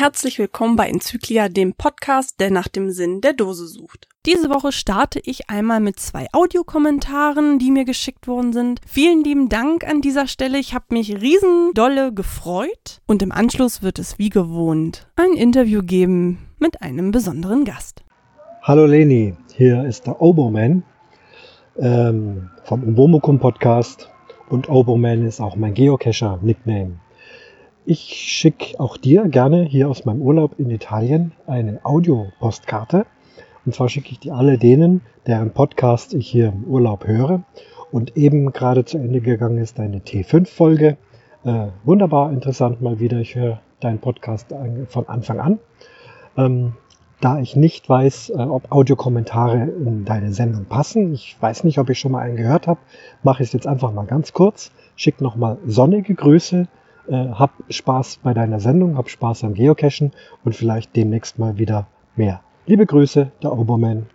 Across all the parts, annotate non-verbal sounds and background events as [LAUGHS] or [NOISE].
Herzlich willkommen bei Enzyklia, dem Podcast, der nach dem Sinn der Dose sucht. Diese Woche starte ich einmal mit zwei Audiokommentaren, die mir geschickt worden sind. Vielen lieben Dank an dieser Stelle. Ich habe mich riesendolle gefreut. Und im Anschluss wird es wie gewohnt ein Interview geben mit einem besonderen Gast. Hallo Leni, hier ist der Oboman ähm, vom Umbomukum Podcast und Oboman ist auch mein Geocacher-Nickname. Ich schicke auch dir gerne hier aus meinem Urlaub in Italien eine Audiopostkarte. Und zwar schicke ich die alle denen, deren Podcast ich hier im Urlaub höre. Und eben gerade zu Ende gegangen ist deine T5-Folge. Äh, wunderbar interessant mal wieder. Ich höre deinen Podcast von Anfang an. Ähm, da ich nicht weiß, äh, ob Audiokommentare in deine Sendung passen, ich weiß nicht, ob ich schon mal einen gehört habe, mache ich es jetzt einfach mal ganz kurz. Schick nochmal sonnige Grüße äh, hab Spaß bei deiner Sendung, hab Spaß am Geocachen und vielleicht demnächst mal wieder mehr. Liebe Grüße, der Oberman.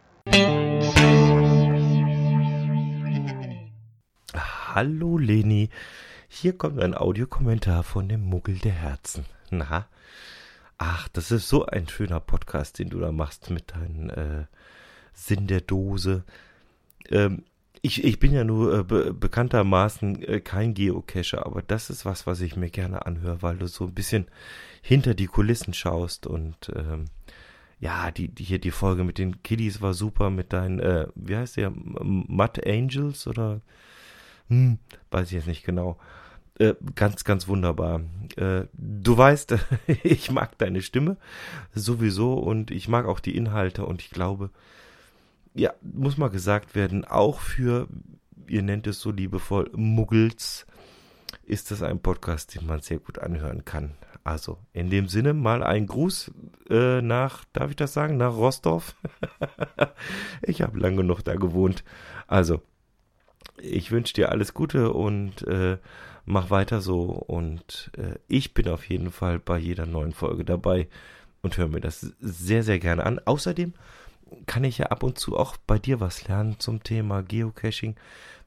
Hallo Leni, hier kommt ein Audiokommentar von dem Muggel der Herzen. Na, ach, das ist so ein schöner Podcast, den du da machst mit deinem äh, Sinn der Dose. Ähm, ich, ich bin ja nur äh, be bekanntermaßen äh, kein Geocacher, aber das ist was, was ich mir gerne anhöre, weil du so ein bisschen hinter die Kulissen schaust und ähm, ja, die, die hier die Folge mit den Kiddies war super, mit deinen, äh, wie heißt der, Mud Angels oder hm, weiß ich jetzt nicht genau. Äh, ganz, ganz wunderbar. Äh, du weißt, [LAUGHS] ich mag deine Stimme sowieso und ich mag auch die Inhalte und ich glaube, ja, muss mal gesagt werden, auch für, ihr nennt es so liebevoll, Muggels, ist das ein Podcast, den man sehr gut anhören kann. Also, in dem Sinne mal ein Gruß äh, nach, darf ich das sagen, nach Rostorf. [LAUGHS] ich habe lange genug da gewohnt. Also, ich wünsche dir alles Gute und äh, mach weiter so. Und äh, ich bin auf jeden Fall bei jeder neuen Folge dabei und höre mir das sehr, sehr gerne an. Außerdem kann ich ja ab und zu auch bei dir was lernen zum Thema Geocaching,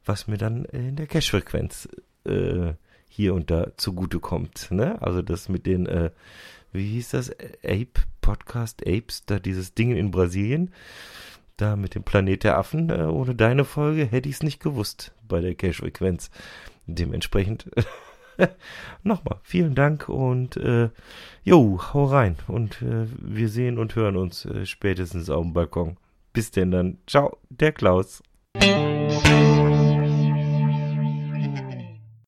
was mir dann in der Cache-Frequenz äh, hier und da zugutekommt. Ne? Also das mit den, äh, wie hieß das, Ape Podcast, Apes, da dieses Ding in Brasilien, da mit dem Planet der Affen, äh, ohne deine Folge hätte ich es nicht gewusst bei der Cache-Frequenz. Dementsprechend [LAUGHS] [LAUGHS] Nochmal, vielen Dank und äh, jo, hau rein. Und äh, wir sehen und hören uns äh, spätestens auf dem Balkon. Bis denn dann. Ciao, der Klaus.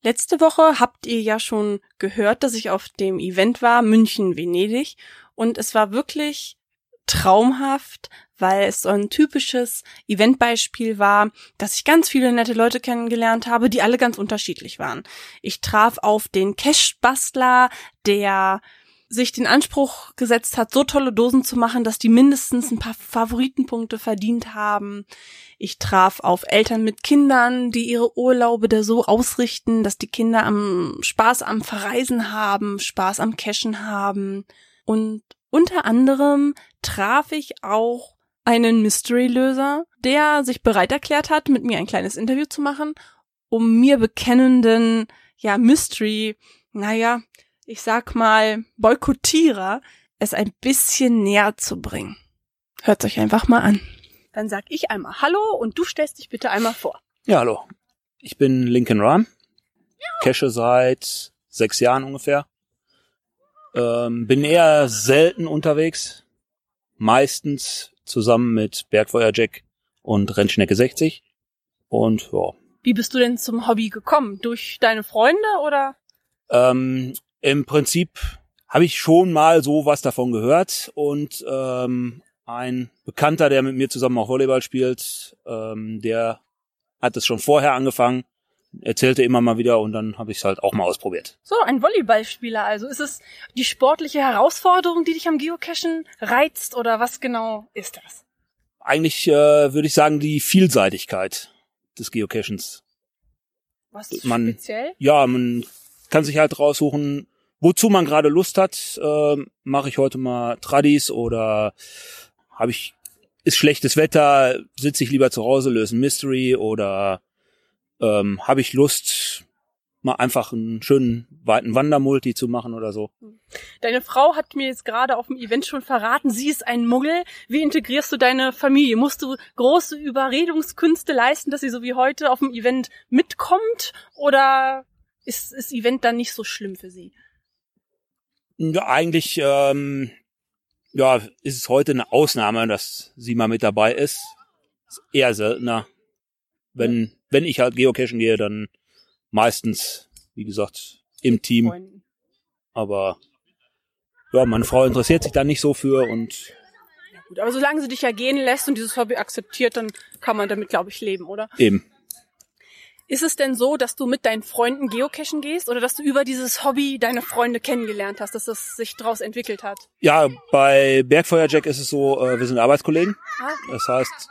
Letzte Woche habt ihr ja schon gehört, dass ich auf dem Event war, München, Venedig. Und es war wirklich traumhaft, weil es so ein typisches Eventbeispiel war, dass ich ganz viele nette Leute kennengelernt habe, die alle ganz unterschiedlich waren. Ich traf auf den Cash-Bastler, der sich den Anspruch gesetzt hat, so tolle Dosen zu machen, dass die mindestens ein paar Favoritenpunkte verdient haben. Ich traf auf Eltern mit Kindern, die ihre Urlaube da so ausrichten, dass die Kinder am Spaß am Verreisen haben, Spaß am Cashen haben. Und unter anderem traf ich auch einen Mystery-Löser, der sich bereit erklärt hat, mit mir ein kleines Interview zu machen, um mir bekennenden, ja, Mystery, naja, ich sag mal, Boykottierer, es ein bisschen näher zu bringen. Hört euch einfach mal an. Dann sag ich einmal Hallo und du stellst dich bitte einmal vor. Ja, hallo. Ich bin Lincoln Ram. Cache seit sechs Jahren ungefähr. Ähm, bin eher selten unterwegs. Meistens zusammen mit Bergfeuer Jack und Rennschnecke 60. Und ja. Wie bist du denn zum Hobby gekommen? Durch deine Freunde oder? Ähm, Im Prinzip habe ich schon mal so was davon gehört und ähm, ein Bekannter, der mit mir zusammen auch Volleyball spielt, ähm, der hat es schon vorher angefangen erzählte immer mal wieder und dann habe ich es halt auch mal ausprobiert. So, ein Volleyballspieler also. Ist es die sportliche Herausforderung, die dich am Geocachen reizt oder was genau ist das? Eigentlich äh, würde ich sagen die Vielseitigkeit des Geocachens. Was man, speziell? Ja, man kann sich halt raussuchen, wozu man gerade Lust hat. Äh, Mache ich heute mal Tradis oder habe ich ist schlechtes Wetter, sitze ich lieber zu Hause, löse ein Mystery oder ähm, habe ich Lust, mal einfach einen schönen weiten Wandermulti zu machen oder so. Deine Frau hat mir jetzt gerade auf dem Event schon verraten, sie ist ein Muggel. Wie integrierst du deine Familie? Musst du große Überredungskünste leisten, dass sie so wie heute auf dem Event mitkommt? Oder ist das Event dann nicht so schlimm für sie? Ja, eigentlich ähm, ja, ist es heute eine Ausnahme, dass sie mal mit dabei ist. ist eher seltener. Wenn, wenn ich halt geocachen gehe, dann meistens, wie gesagt, im Team. Aber ja, meine Frau interessiert sich da nicht so für und Ja, gut, aber solange sie dich ja gehen lässt und dieses Hobby akzeptiert, dann kann man damit, glaube ich, leben, oder? eben. Ist es denn so, dass du mit deinen Freunden geocachen gehst oder dass du über dieses Hobby deine Freunde kennengelernt hast, dass das sich daraus entwickelt hat? Ja, bei Bergfeuerjack ist es so, äh, wir sind Arbeitskollegen. Ah, Das heißt,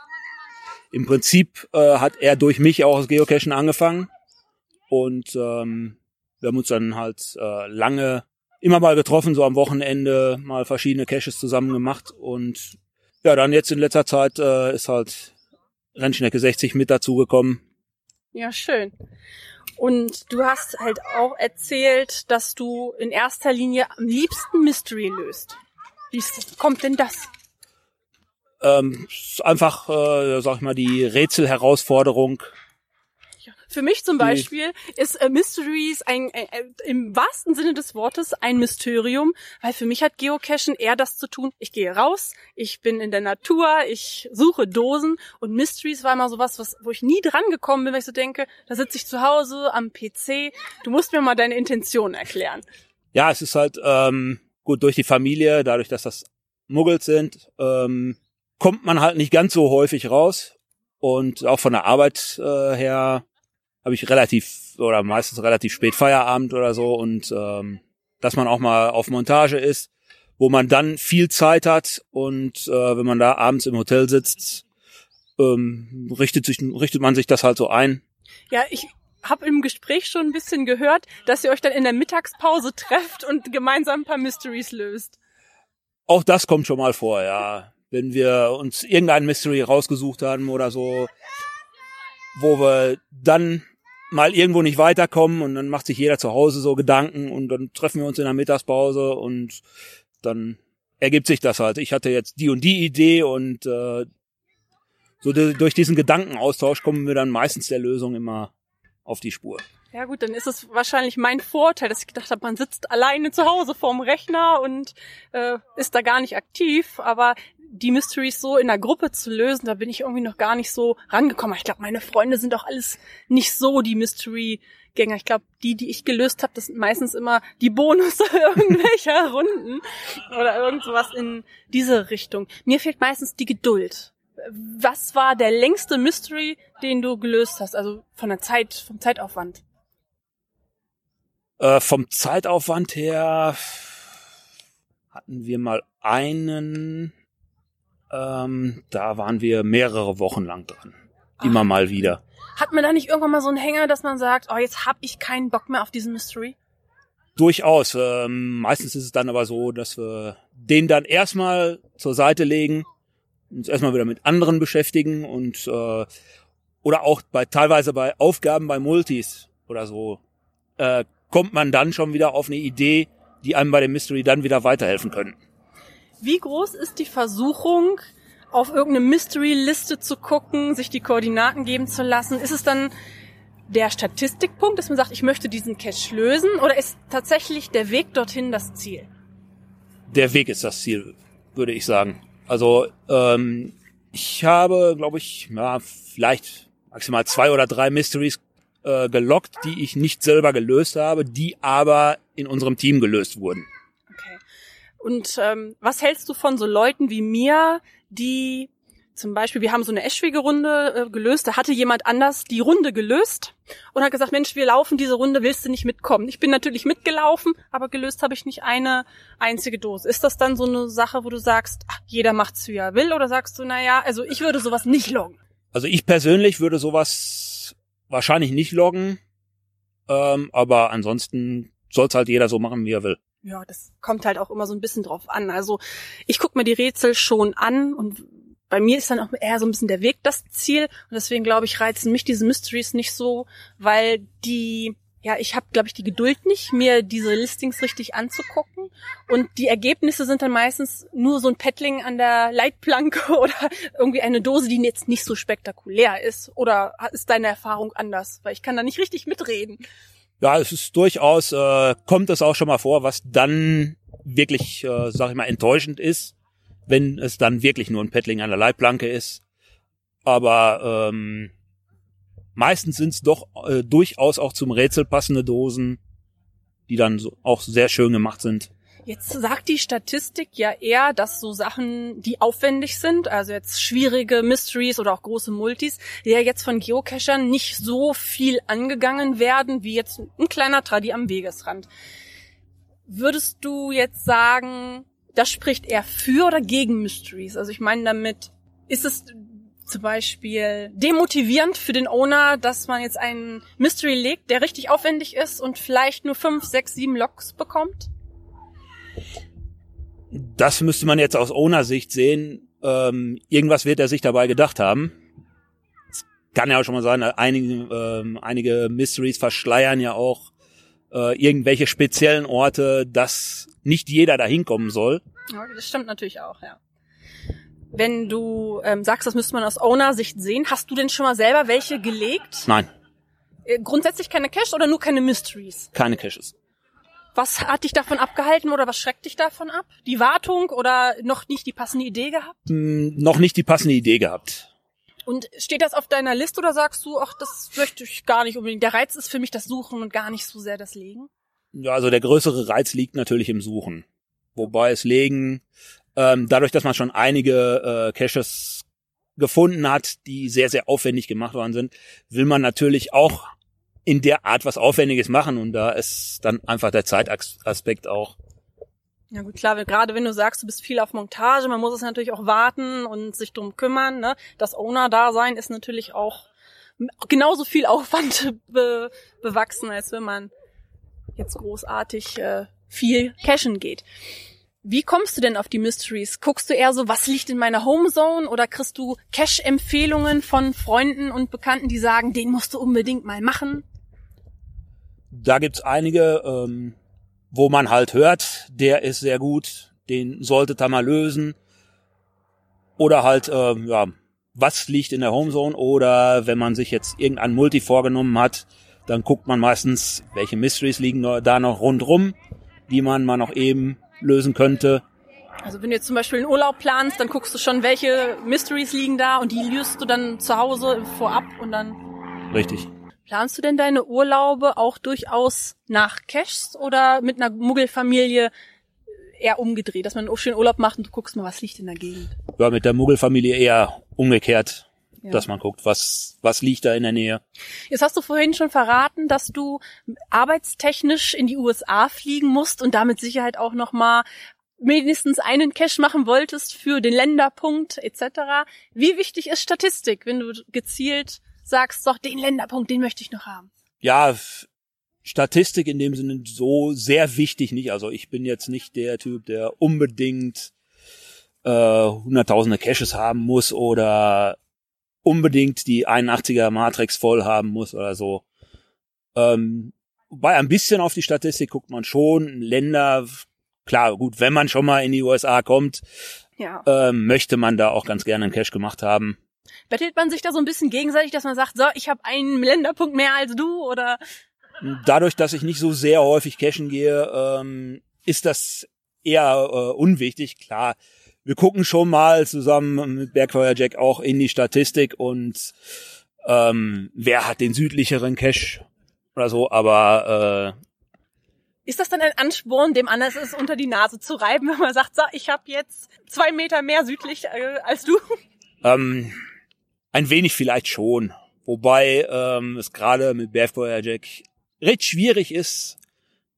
im Prinzip äh, hat er durch mich auch das Geocachen angefangen. Und ähm, wir haben uns dann halt äh, lange immer mal getroffen, so am Wochenende mal verschiedene Caches zusammen gemacht. Und ja, dann jetzt in letzter Zeit äh, ist halt Rennschnecke 60 mit dazugekommen. Ja, schön. Und du hast halt auch erzählt, dass du in erster Linie am liebsten Mystery löst. Wie kommt denn das? Ähm, einfach, äh, sag ich mal, die Rätselherausforderung. Für mich zum Beispiel ist äh, Mysteries ein, äh, äh, im wahrsten Sinne des Wortes ein Mysterium, weil für mich hat Geocachen eher das zu tun, ich gehe raus, ich bin in der Natur, ich suche Dosen und Mysteries war immer sowas, was, wo ich nie dran gekommen bin, weil ich so denke, da sitze ich zu Hause am PC, du musst mir mal deine Intention erklären. Ja, es ist halt ähm, gut durch die Familie, dadurch, dass das Muggels sind, ähm, kommt man halt nicht ganz so häufig raus. Und auch von der Arbeit äh, her habe ich relativ oder meistens relativ spät Feierabend oder so und ähm, dass man auch mal auf Montage ist, wo man dann viel Zeit hat und äh, wenn man da abends im Hotel sitzt, ähm, richtet sich richtet man sich das halt so ein. Ja, ich habe im Gespräch schon ein bisschen gehört, dass ihr euch dann in der Mittagspause trefft und gemeinsam ein paar Mysteries löst. Auch das kommt schon mal vor, ja. Wenn wir uns irgendein Mystery rausgesucht haben oder so, wo wir dann mal irgendwo nicht weiterkommen und dann macht sich jeder zu Hause so Gedanken und dann treffen wir uns in der Mittagspause und dann ergibt sich das halt. Ich hatte jetzt die und die Idee und äh, so durch diesen Gedankenaustausch kommen wir dann meistens der Lösung immer auf die Spur. Ja gut, dann ist es wahrscheinlich mein Vorteil, dass ich gedacht habe, man sitzt alleine zu Hause vorm Rechner und äh, ist da gar nicht aktiv. Aber die Mysteries so in der Gruppe zu lösen, da bin ich irgendwie noch gar nicht so rangekommen. Ich glaube, meine Freunde sind auch alles nicht so die Mystery-Gänger. Ich glaube, die, die ich gelöst habe, das sind meistens immer die Bonus [LAUGHS] irgendwelcher Runden oder irgend sowas in diese Richtung. Mir fehlt meistens die Geduld. Was war der längste Mystery, den du gelöst hast? Also von der Zeit, vom Zeitaufwand. Äh, vom Zeitaufwand her hatten wir mal einen, ähm, da waren wir mehrere Wochen lang dran. Immer Ah. mal wieder. Hat man da nicht irgendwann mal so einen Hänger, dass man sagt, oh, jetzt hab ich keinen Bock mehr auf diesen Mystery? Durchaus. Ähm, meistens ist es dann aber so, dass wir den dann erstmal zur Seite legen, uns erstmal wieder mit anderen beschäftigen und äh, oder auch bei teilweise bei Aufgaben bei Multis oder so äh, kommt man dann schon wieder auf eine Idee, die einem bei dem Mystery dann wieder weiterhelfen können. Wie groß ist die Versuchung, auf irgendeine Mystery-Liste zu gucken, sich die Koordinaten geben zu lassen? Ist es dann der Statistikpunkt, dass man sagt, ich möchte diesen Cache lösen? Oder ist tatsächlich der Weg dorthin das Ziel? der Weg ist das Ziel, würde ich sagen. Also ähm, ich habe, glaube ich, ja, vielleicht maximal zwei oder drei Mysteries äh, gelockt, die ich nicht selber gelöst habe, die aber in unserem Team gelöst wurden. Und ähm, was hältst du von so Leuten wie mir, die zum Beispiel, wir haben so eine Eschwege-Runde äh, gelöst, da hatte jemand anders die Runde gelöst und hat gesagt, Mensch, wir laufen diese Runde, willst du nicht mitkommen? Ich bin natürlich mitgelaufen, aber gelöst habe ich nicht eine einzige Dose. Ist das dann so eine Sache, wo du sagst, ach, jeder macht's wie er will, oder sagst du, naja, also ich würde sowas nicht loggen? Also ich persönlich würde sowas wahrscheinlich nicht loggen, ähm, aber ansonsten soll's halt jeder so machen, wie er will. Ja, das kommt halt auch immer so ein bisschen drauf an. Also ich gucke mir die Rätsel schon an und bei mir ist dann auch eher so ein bisschen der Weg das Ziel. Und deswegen glaube ich, reizen mich diese Mysteries nicht so, weil die ja, ich habe, glaube ich, die Geduld nicht, mir diese Listings richtig anzugucken. Und die Ergebnisse sind dann meistens nur so ein Paddling an der Leitplanke [LAUGHS] oder irgendwie eine Dose, die jetzt nicht so spektakulär ist. Oder ist deine Erfahrung anders? Weil ich kann da nicht richtig mitreden. Ja, es ist durchaus, äh, kommt es auch schon mal vor, was dann wirklich, äh, sag ich mal, enttäuschend ist, wenn es dann wirklich nur ein Paddling an der Leitplanke ist. Aber ähm, meistens sind es doch äh, durchaus auch zum Rätsel passende Dosen, die dann so, auch sehr schön gemacht sind. Jetzt sagt die Statistik ja eher, dass so Sachen, die aufwendig sind, also jetzt schwierige Mysteries oder auch große Multis, ja jetzt von Geocachern nicht so viel angegangen werden, wie jetzt ein kleiner Tradi am Wegesrand. Würdest du jetzt sagen, das spricht eher für oder gegen Mysteries? Also ich meine damit, ist es zum Beispiel demotivierend für den Owner, dass man jetzt einen Mystery legt, der richtig aufwendig ist und vielleicht nur fünf, sechs, sieben Loks bekommt? Das müsste man jetzt aus Owner-Sicht sehen. Ähm, irgendwas wird er sich dabei gedacht haben. Es kann ja auch schon mal sein, einige, ähm, einige Mysteries verschleiern ja auch äh, irgendwelche speziellen Orte, dass nicht jeder da hinkommen soll. Ja, das stimmt natürlich auch, ja. Wenn du ähm, sagst, das müsste man aus Owner-Sicht sehen, hast du denn schon mal selber welche gelegt? Nein. Äh, grundsätzlich keine Cache oder nur keine Mysteries? Keine Caches. Was hat dich davon abgehalten oder was schreckt dich davon ab? Die Wartung oder noch nicht die passende Idee gehabt? Hm, noch nicht die passende Idee gehabt. Und steht das auf deiner Liste oder sagst du, ach, das möchte ich gar nicht unbedingt. Der Reiz ist für mich das Suchen und gar nicht so sehr das Legen? Ja, also der größere Reiz liegt natürlich im Suchen. Wobei es Legen ähm, dadurch, dass man schon einige äh, Caches gefunden hat, die sehr, sehr aufwendig gemacht worden sind, will man natürlich auch in der Art was Aufwendiges machen und da ist dann einfach der Zeitaspekt auch. Ja gut, klar, gerade wenn du sagst, du bist viel auf Montage, man muss es natürlich auch warten und sich drum kümmern. Ne? Das Owner-Dasein ist natürlich auch genauso viel Aufwand [LAUGHS] be bewachsen, als wenn man jetzt großartig äh, viel cashen geht. Wie kommst du denn auf die Mysteries? Guckst du eher so, was liegt in meiner Homezone oder kriegst du Cache-Empfehlungen von Freunden und Bekannten, die sagen, den musst du unbedingt mal machen? Da gibt's einige, ähm, wo man halt hört, der ist sehr gut, den solltet ihr mal lösen. Oder halt, ähm, ja, was liegt in der Homezone oder wenn man sich jetzt irgendein Multi vorgenommen hat, dann guckt man meistens, welche Mysteries liegen da noch rundrum, die man mal noch eben lösen könnte. Also wenn du jetzt zum Beispiel einen Urlaub planst, dann guckst du schon, welche Mysteries liegen da und die löst du dann zu Hause vorab und dann. Richtig. Planst du denn deine Urlaube auch durchaus nach Caches oder mit einer Muggelfamilie eher umgedreht, dass man einen schönen Urlaub macht und du guckst mal, was liegt in der Gegend? Ja, mit der Muggelfamilie eher umgekehrt ja. dass man guckt, was, was liegt da in der Nähe. Jetzt hast du vorhin schon verraten, dass du arbeitstechnisch in die USA fliegen musst und damit Sicherheit auch nochmal mindestens einen Cache machen wolltest für den Länderpunkt etc. Wie wichtig ist Statistik, wenn du gezielt sagst, doch den Länderpunkt, den möchte ich noch haben? Ja, Statistik in dem Sinne so sehr wichtig nicht. Also ich bin jetzt nicht der Typ, der unbedingt äh, hunderttausende Caches haben muss oder unbedingt die 81er Matrix voll haben muss oder so. Ähm, bei ein bisschen auf die Statistik guckt man schon. Länder, klar, gut, wenn man schon mal in die USA kommt, ja. ähm, möchte man da auch ganz gerne einen Cash gemacht haben. Bettelt man sich da so ein bisschen gegenseitig, dass man sagt, so, ich habe einen Länderpunkt mehr als du oder? Dadurch, dass ich nicht so sehr häufig cashen gehe, ähm, ist das eher äh, unwichtig. Klar, wir gucken schon mal zusammen mit Bergfeuer Jack auch in die Statistik und ähm, wer hat den südlicheren Cache oder so, aber äh, ist das dann ein Ansporn, dem anders ist, unter die Nase zu reiben, wenn man sagt, so, ich habe jetzt zwei Meter mehr südlich äh, als du? Ähm, ein wenig vielleicht schon. Wobei ähm, es gerade mit Bergfeuer Jack recht schwierig ist,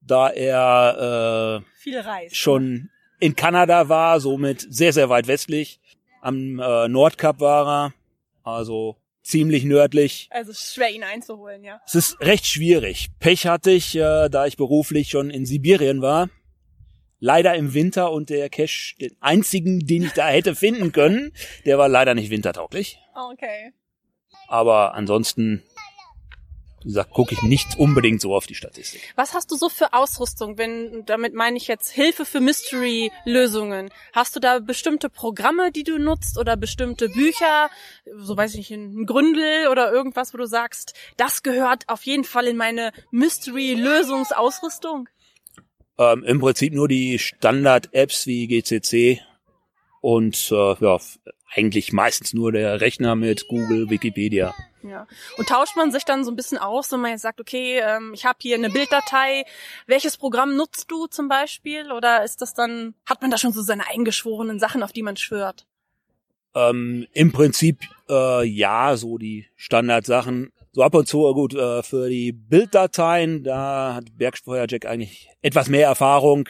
da er äh, reist. schon in Kanada war, somit sehr, sehr weit westlich. Am äh, Nordkap war er, also ziemlich nördlich. Also schwer ihn einzuholen, ja. Es ist recht schwierig. Pech hatte ich, äh, da ich beruflich schon in Sibirien war. Leider im Winter und der Cache, den einzigen, den ich da hätte finden können, der war leider nicht wintertauglich. Okay. Aber ansonsten wie gesagt, gucke ich nicht unbedingt so auf die Statistik. Was hast du so für Ausrüstung? Wenn, damit meine ich jetzt Hilfe für Mystery-Lösungen. Hast du da bestimmte Programme, die du nutzt oder bestimmte Bücher? So weiß ich nicht, ein Gründel oder irgendwas, wo du sagst, das gehört auf jeden Fall in meine Mystery-Lösungsausrüstung? Ähm, Im Prinzip nur die Standard-Apps wie GCC und äh, ja, eigentlich meistens nur der Rechner mit Google, Wikipedia. Ja. Und tauscht man sich dann so ein bisschen aus, wenn man jetzt sagt, okay, ähm, ich habe hier eine Bilddatei, welches Programm nutzt du zum Beispiel? Oder ist das dann, hat man da schon so seine eingeschworenen Sachen, auf die man schwört? Ähm, Im Prinzip äh, ja, so die Standardsachen. So ab und zu, gut, äh, für die Bilddateien, da hat Bergsteuerjack eigentlich etwas mehr Erfahrung.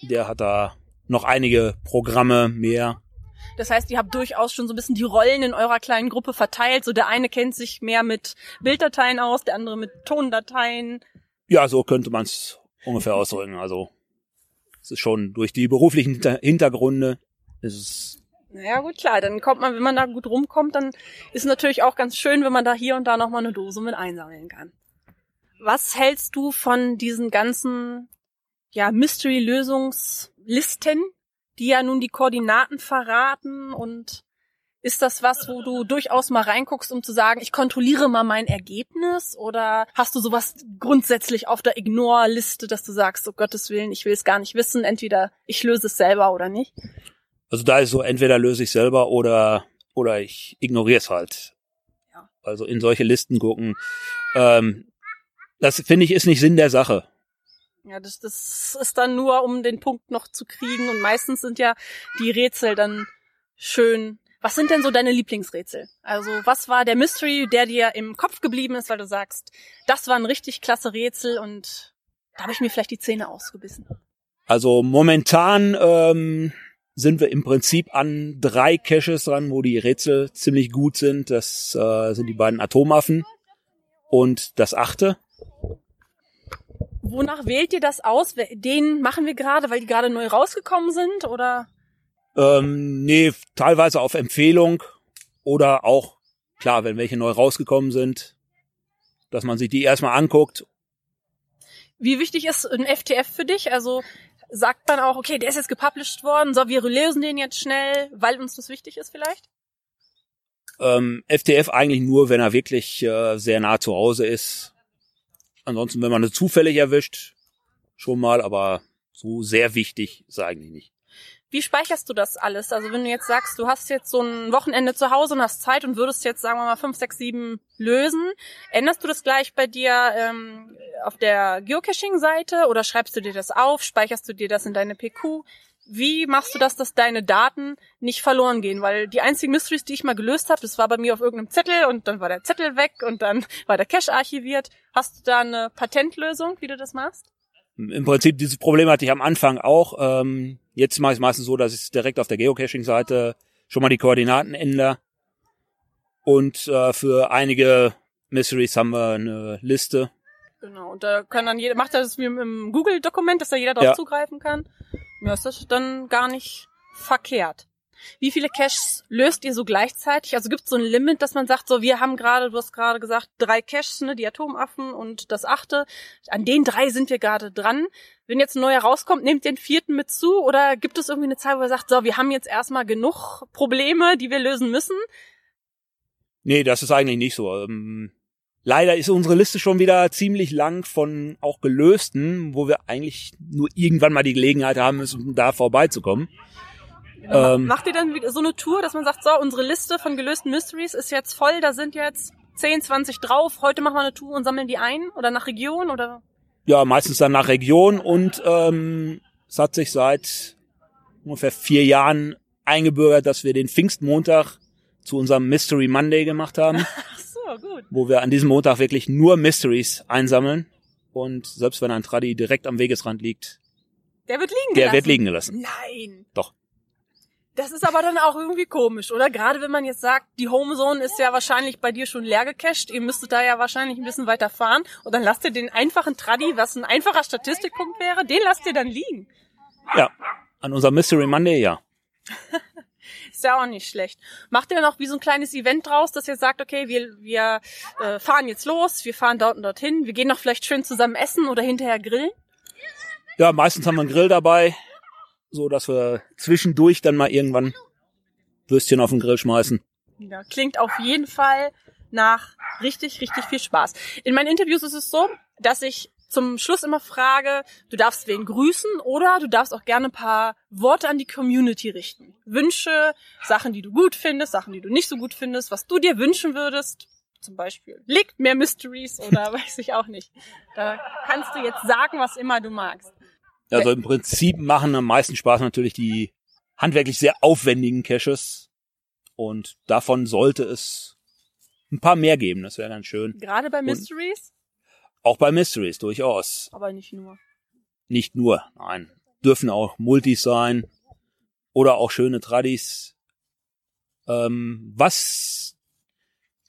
Der hat da noch einige Programme mehr. Das heißt, ihr habt durchaus schon so ein bisschen die Rollen in eurer kleinen Gruppe verteilt. So der eine kennt sich mehr mit Bilddateien aus, der andere mit Tondateien. Ja, so könnte man es ungefähr ausdrücken. Also es ist schon durch die beruflichen Hintergründe ist es naja, gut, klar. Dann kommt man, wenn man da gut rumkommt, dann ist natürlich auch ganz schön, wenn man da hier und da nochmal eine Dose mit einsammeln kann. Was hältst du von diesen ganzen, ja, Mystery-Lösungslisten, die ja nun die Koordinaten verraten und ist das was, wo du durchaus mal reinguckst, um zu sagen, ich kontrolliere mal mein Ergebnis? Oder hast du sowas grundsätzlich auf der Ignore-Liste, dass du sagst, um Gottes Willen, ich will es gar nicht wissen, entweder ich löse es selber oder nicht? Also da ist so, entweder löse ich selber oder, oder ich ignoriere es halt. Ja. Also in solche Listen gucken. Ähm, das finde ich ist nicht Sinn der Sache. Ja, das, das ist dann nur, um den Punkt noch zu kriegen. Und meistens sind ja die Rätsel dann schön. Was sind denn so deine Lieblingsrätsel? Also was war der Mystery, der dir im Kopf geblieben ist, weil du sagst, das war ein richtig klasse Rätsel und da habe ich mir vielleicht die Zähne ausgebissen. Also momentan ähm, sind wir im Prinzip an drei Caches dran, wo die Rätsel ziemlich gut sind. Das äh, sind die beiden Atomaffen und das achte. Wonach wählt ihr das aus? Den machen wir gerade, weil die gerade neu rausgekommen sind, oder? Ähm, nee, teilweise auf Empfehlung oder auch, klar, wenn welche neu rausgekommen sind, dass man sich die erstmal anguckt. Wie wichtig ist ein FTF für dich? Also sagt man auch, okay, der ist jetzt gepublished worden, so, wir lösen den jetzt schnell, weil uns das wichtig ist vielleicht? Ähm, FTF eigentlich nur, wenn er wirklich äh, sehr nah zu Hause ist Ansonsten, wenn man es zufällig erwischt, schon mal, aber so sehr wichtig ist eigentlich nicht. Wie speicherst du das alles? Also wenn du jetzt sagst, du hast jetzt so ein Wochenende zu Hause und hast Zeit und würdest jetzt, sagen wir mal, fünf, sechs, sieben lösen, änderst du das gleich bei dir ähm, auf der Geocaching-Seite oder schreibst du dir das auf, speicherst du dir das in deine PQ? wie machst du das, dass deine Daten nicht verloren gehen? Weil die einzigen Mysteries, die ich mal gelöst habe, das war bei mir auf irgendeinem Zettel und dann war der Zettel weg und dann war der Cache archiviert. Hast du da eine Patentlösung, wie du das machst? Im Prinzip dieses Problem hatte ich am Anfang auch. Ähm, jetzt mache ich es meistens so, dass ich direkt auf der Geocaching-Seite schon mal die Koordinaten ändere. Und äh, für einige Mysteries haben wir eine Liste. Genau, und da kann dann jeder, macht das wie im Google-Dokument, dass da jeder drauf ja. zugreifen kann. Ja, ist das dann gar nicht verkehrt. Wie viele Caches löst ihr so gleichzeitig? Also gibt es so ein Limit, dass man sagt, so wir haben gerade, du hast gerade gesagt, drei Caches, ne, die Atomaffen und das achte. An den drei sind wir gerade dran. Wenn jetzt ein neuer rauskommt, nehmt den vierten mit zu oder gibt es irgendwie eine Zeit, wo ihr sagt, so wir haben jetzt erstmal genug Probleme, die wir lösen müssen? Nee, das ist eigentlich nicht so. Ähm, Leider ist unsere Liste schon wieder ziemlich lang von auch gelösten, wo wir eigentlich nur irgendwann mal die Gelegenheit haben müssen, um da vorbeizukommen. Ähm, Macht ihr dann so eine Tour, dass man sagt, so, unsere Liste von gelösten Mysteries ist jetzt voll, da sind jetzt 10, 20 drauf, heute machen wir eine Tour und sammeln die ein oder nach Region oder? Ja, meistens dann nach Region und ähm, es hat sich seit ungefähr vier Jahren eingebürgert, dass wir den Pfingstmontag zu unserem Mystery Monday gemacht haben. [LAUGHS] gut. Wo wir an diesem Montag wirklich nur Mysteries einsammeln. Und selbst wenn ein Traddy direkt am Wegesrand liegt, der wird liegen gelassen. Der wird liegen gelassen. Nein. Doch. Das ist aber dann auch irgendwie komisch, oder? Gerade wenn man jetzt sagt, die Homezone ist ja wahrscheinlich bei dir schon leer gecached, ihr müsstet da ja wahrscheinlich ein bisschen weiter fahren und dann lasst ihr den einfachen Traddy, was ein einfacher Statistikpunkt wäre, den lasst ihr dann liegen. Ja, an unserem Mystery Monday, ja. [LAUGHS] Ist ja auch nicht schlecht. Macht ihr noch wie so ein kleines Event draus, dass ihr sagt, okay, wir, wir äh, fahren jetzt los, wir fahren dort und dorthin, wir gehen noch vielleicht schön zusammen essen oder hinterher grillen? Ja, meistens haben wir einen Grill dabei, so dass wir zwischendurch dann mal irgendwann Würstchen auf den Grill schmeißen. Ja, klingt auf jeden Fall nach richtig, richtig viel Spaß. In meinen Interviews ist es so, dass ich zum Schluss immer frage, du darfst wen grüßen oder du darfst auch gerne ein paar Worte an die Community richten. Wünsche, Sachen, die du gut findest, Sachen, die du nicht so gut findest, was du dir wünschen würdest. Zum Beispiel, legt mehr Mysteries oder [LAUGHS] weiß ich auch nicht. Da kannst du jetzt sagen, was immer du magst. Also im Prinzip machen am meisten Spaß natürlich die handwerklich sehr aufwendigen Caches. Und davon sollte es ein paar mehr geben. Das wäre ganz schön. Gerade bei Mysteries? Auch bei Mysteries durchaus. Aber nicht nur. Nicht nur, nein. Dürfen auch Multis sein oder auch schöne Tradis. Ähm, was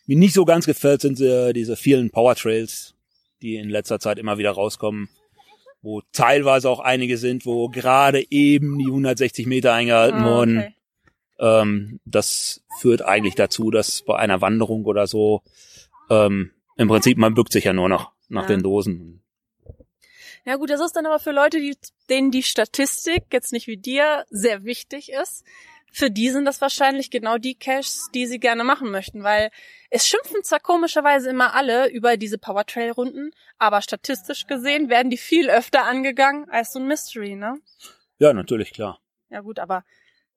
mir nicht so ganz gefällt, sind äh, diese vielen Power Trails, die in letzter Zeit immer wieder rauskommen, wo teilweise auch einige sind, wo gerade eben die 160 Meter eingehalten Ah, wurden. okay. Ähm, das führt eigentlich dazu, dass bei einer Wanderung oder so ähm, im Prinzip man bückt sich ja nur noch nach Ja. den Dosen. Ja gut, das ist dann aber für Leute, die, denen die Statistik jetzt nicht wie dir sehr wichtig ist. Für die sind das wahrscheinlich genau die Caches, die sie gerne machen möchten, weil es schimpfen zwar komischerweise immer alle über diese Powertrail-Runden, aber statistisch gesehen werden die viel öfter angegangen als so ein Mystery, ne? Ja, natürlich, klar. Ja gut, aber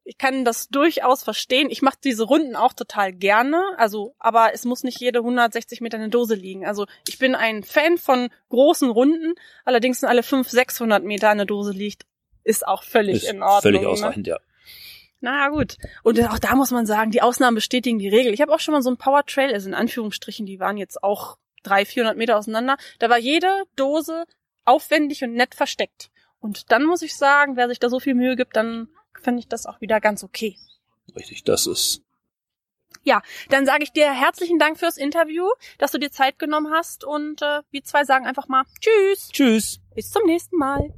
ich kann das durchaus verstehen. Ich mache diese Runden auch total gerne. Also, aber es muss nicht jede 160 Meter eine Dose liegen. Also ich bin ein Fan von großen Runden. Allerdings, wenn alle 500, 600 Meter eine Dose liegt, ist auch völlig Ist in Ordnung. völlig ne? ausreichend, ja. Na ja, gut. Und auch da muss man sagen, die Ausnahmen bestätigen die Regel. Ich habe auch schon mal so ein Power Trail, also in Anführungsstrichen, die waren jetzt auch 300, 400 Meter auseinander. Da war jede Dose aufwendig und nett versteckt. Und dann muss ich sagen, wer sich da so viel Mühe gibt, dann finde ich das auch wieder ganz okay. Richtig, das ist. Dann sage ich dir herzlichen Dank fürs Interview, dass du dir Zeit genommen hast und äh, wir zwei sagen einfach mal Tschüss, Tschüss. bis zum nächsten Mal.